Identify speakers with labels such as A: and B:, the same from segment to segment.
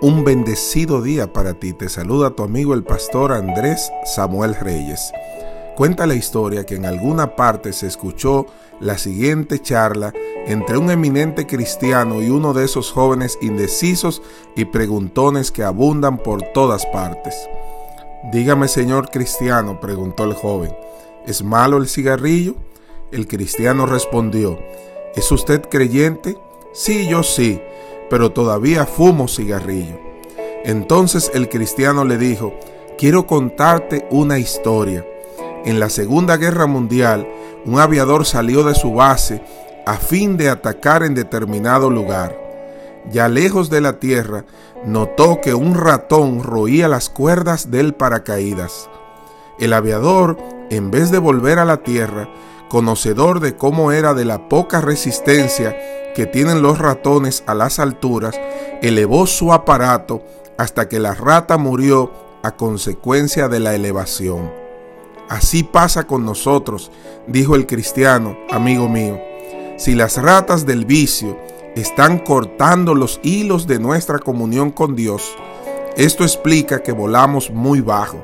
A: Un bendecido día para ti. Te saluda tu amigo el pastor Andrés Samuel Reyes. Cuenta la historia que en alguna parte se escuchó la siguiente charla entre un eminente cristiano y uno de esos jóvenes indecisos y preguntones que abundan por todas partes. Dígame, señor cristiano, preguntó el joven, ¿es malo el cigarrillo? El cristiano respondió, ¿es usted creyente? Sí, yo sí pero todavía fumo cigarrillo. Entonces el cristiano le dijo, quiero contarte una historia. En la Segunda Guerra Mundial, un aviador salió de su base a fin de atacar en determinado lugar. Ya lejos de la tierra, notó que un ratón roía las cuerdas del paracaídas. El aviador, en vez de volver a la tierra, conocedor de cómo era de la poca resistencia que tienen los ratones a las alturas, elevó su aparato hasta que la rata murió a consecuencia de la elevación. Así pasa con nosotros, dijo el cristiano, amigo mío. Si las ratas del vicio están cortando los hilos de nuestra comunión con Dios, esto explica que volamos muy bajo,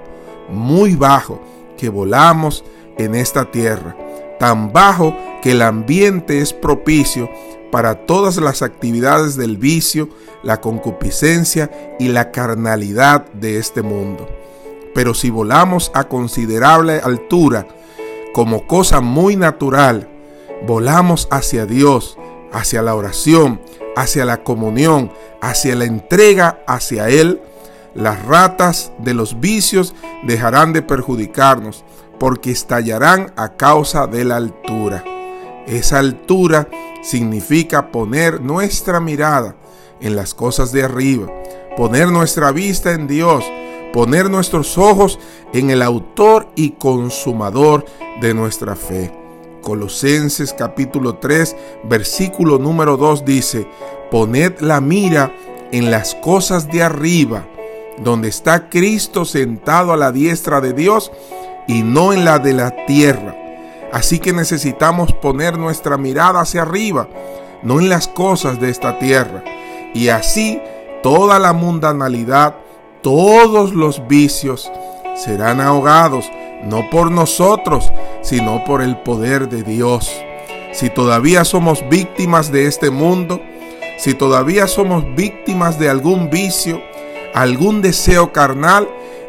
A: muy bajo, que volamos en esta tierra tan bajo que el ambiente es propicio para todas las actividades del vicio, la concupiscencia y la carnalidad de este mundo. Pero si volamos a considerable altura, como cosa muy natural, volamos hacia Dios, hacia la oración, hacia la comunión, hacia la entrega hacia Él, las ratas de los vicios dejarán de perjudicarnos porque estallarán a causa de la altura. Esa altura significa poner nuestra mirada en las cosas de arriba, poner nuestra vista en Dios, poner nuestros ojos en el autor y consumador de nuestra fe. Colosenses capítulo 3, versículo número 2 dice, poned la mira en las cosas de arriba, donde está Cristo sentado a la diestra de Dios y no en la de la tierra. Así que necesitamos poner nuestra mirada hacia arriba, no en las cosas de esta tierra. Y así toda la mundanalidad, todos los vicios serán ahogados, no por nosotros, sino por el poder de Dios. Si todavía somos víctimas de este mundo, si todavía somos víctimas de algún vicio, algún deseo carnal,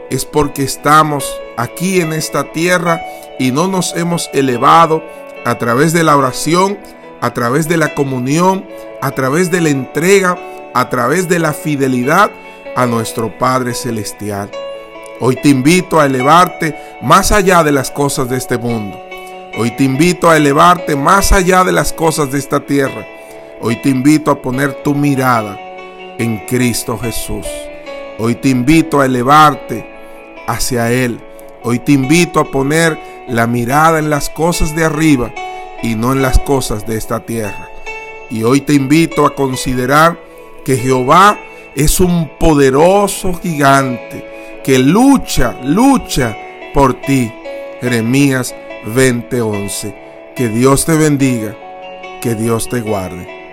A: es porque estamos aquí en esta tierra y no nos hemos elevado a través de la oración, a través de la comunión, a través de la entrega, a través de la fidelidad a nuestro Padre Celestial. Hoy te invito a elevarte más allá de las cosas de este mundo. Hoy te invito a elevarte más allá de las cosas de esta tierra. Hoy te invito a poner tu mirada en Cristo Jesús. Hoy te invito a elevarte hacia Él. Hoy te invito a poner la mirada en las cosas de arriba y no en las cosas de esta tierra. Y hoy te invito a considerar que Jehová es un poderoso gigante que lucha, lucha por ti. Jeremías 20:11. Que Dios te bendiga, que Dios te guarde.